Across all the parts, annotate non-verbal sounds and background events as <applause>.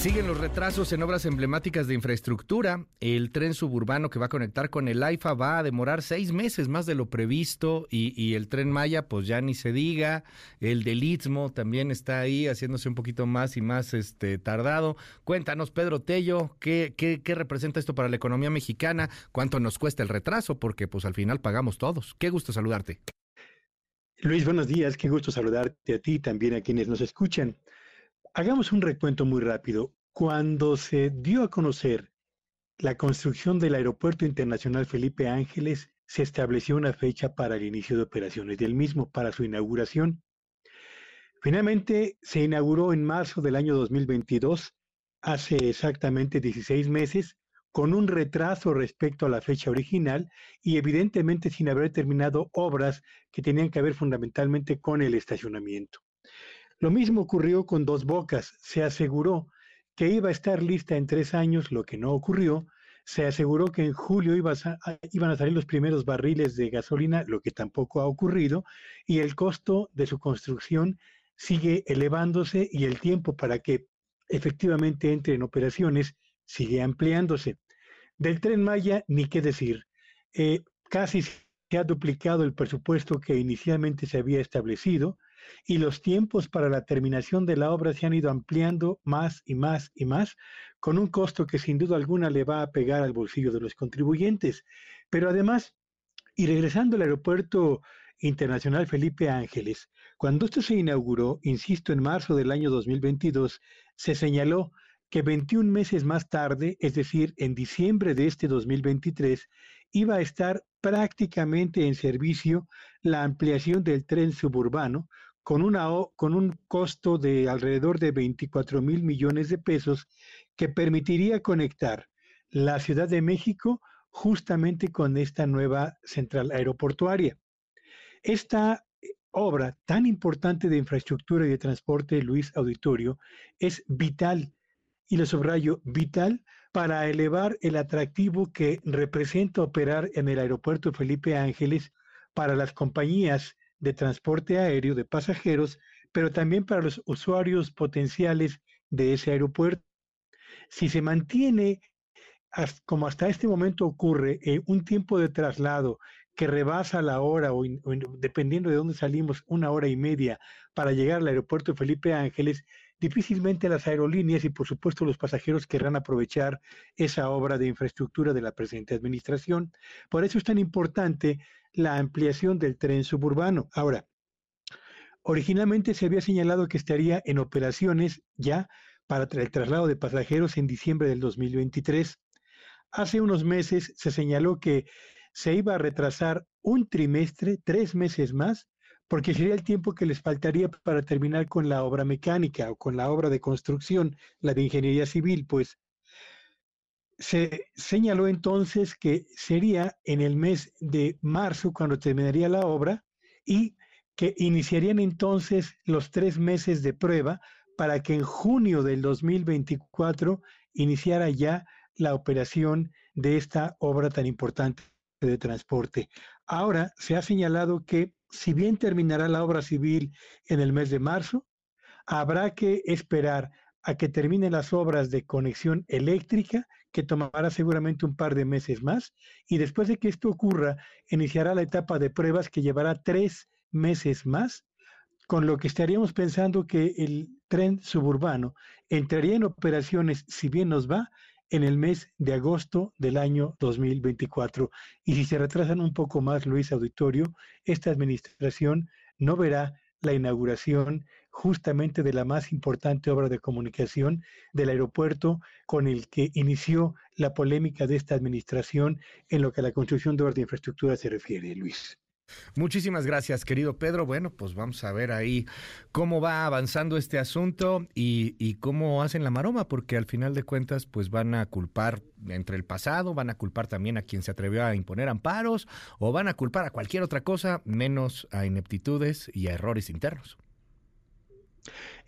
Siguen los retrasos en obras emblemáticas de infraestructura. El tren suburbano que va a conectar con el AIFA va a demorar seis meses más de lo previsto y, el tren Maya, pues ya ni se diga. El del Istmo también está ahí haciéndose un poquito más y más este, tardado. Cuéntanos, Pedro Tello, ¿qué, qué, qué representa esto para la economía mexicana? ¿Cuánto nos cuesta el retraso? Porque pues al final pagamos todos. Qué gusto saludarte. Luis, buenos días. Qué gusto saludarte a ti y también a quienes nos escuchan. Hagamos un recuento muy rápido. Cuando se dio a conocer la construcción del Aeropuerto Internacional Felipe Ángeles, se estableció una fecha para el inicio de operaciones del mismo, para su inauguración. Finalmente se inauguró en marzo del año 2022, hace exactamente 16 meses, con un retraso respecto a la fecha original y evidentemente sin haber terminado obras que tenían que ver fundamentalmente con el estacionamiento. Lo mismo ocurrió con Dos Bocas. Se aseguró que iba a estar lista en tres años, lo que no ocurrió. Se aseguró que en julio iban a salir los primeros barriles de gasolina, lo que tampoco ha ocurrido. Y el costo de su construcción sigue elevándose y el tiempo para que efectivamente entre en operaciones sigue ampliándose. Del tren Maya, ni qué decir. Eh, casi se ha duplicado el presupuesto que inicialmente se había establecido y los tiempos para la terminación de la obra se han ido ampliando más y más y más, con un costo que sin duda alguna le va a pegar al bolsillo de los contribuyentes. Pero además, y regresando al aeropuerto internacional Felipe Ángeles, cuando esto se inauguró, insisto, en marzo del año 2022, se señaló que 21 meses más tarde, es decir, en diciembre de este 2023, iba a estar prácticamente en servicio la ampliación del tren suburbano con, un costo de alrededor de 24 mil millones de pesos que permitiría conectar la Ciudad de México justamente con esta nueva central aeroportuaria. Esta obra tan importante de infraestructura y de transporte, Luis Auditorio, es vital, y lo subrayo, vital para elevar el atractivo que representa operar en el aeropuerto Felipe Ángeles para las compañías de transporte aéreo de pasajeros, pero también para los usuarios potenciales de ese aeropuerto. Si se mantiene, como hasta este momento ocurre, eh, un tiempo de traslado que rebasa la hora o, dependiendo de dónde salimos, una hora y media para llegar al aeropuerto Felipe Ángeles, difícilmente las aerolíneas y por supuesto los pasajeros querrán aprovechar esa obra de infraestructura de la presente administración. Por eso es tan importante la ampliación del tren suburbano. Ahora, originalmente se había señalado que estaría en operaciones ya para el traslado de pasajeros en diciembre del 2023. Hace unos meses se señaló que se iba a retrasar un trimestre, tres meses más, porque sería el tiempo que les faltaría para terminar con la obra mecánica o con la obra de construcción, la de ingeniería civil, pues. Se señaló entonces que sería en el mes de marzo cuando terminaría la obra y que iniciarían entonces los tres meses de prueba para que en junio del 2024 iniciara ya la operación de esta obra tan importante de transporte. Ahora se ha señalado que si bien terminará la obra civil en el mes de marzo, habrá que esperar a que terminen las obras de conexión eléctrica, que tomará seguramente un par de meses más, y después de que esto ocurra, iniciará la etapa de pruebas que llevará tres meses más, con lo que estaríamos pensando que el tren suburbano entraría en operaciones, si bien nos va, en el mes de agosto del año 2024. Y si se retrasan un poco más, Luis Auditorio, esta administración no verá la inauguración justamente de la más importante obra de comunicación del aeropuerto con el que inició la polémica de esta administración en lo que a la construcción de obras de infraestructura se refiere, Luis. Muchísimas gracias, querido Pedro. Bueno, pues vamos a ver ahí cómo va avanzando este asunto y, cómo hacen la maroma, porque al final de cuentas, pues van a culpar entre el pasado, van a culpar también a quien se atrevió a imponer amparos o van a culpar a cualquier otra cosa menos a ineptitudes y a errores internos.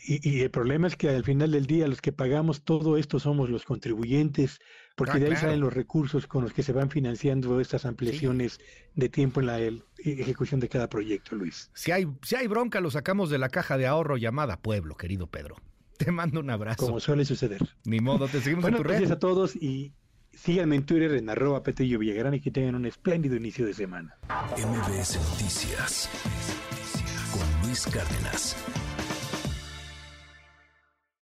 Y, el problema es que al final del día los que pagamos todo esto somos los contribuyentes, porque ah, de ahí salen los recursos con los que se van financiando estas ampliaciones de tiempo en la ejecución de cada proyecto, Luis. Si hay, si hay bronca, lo sacamos de la caja de ahorro llamada Pueblo, querido Pedro. <laughs> Te mando un abrazo. Como suele suceder. Ni modo, te seguimos en tu red. Gracias a todos y síganme en Twitter en arroba Petello Villagrán y que tengan un espléndido inicio de semana. MBS Noticias con Luis Cárdenas.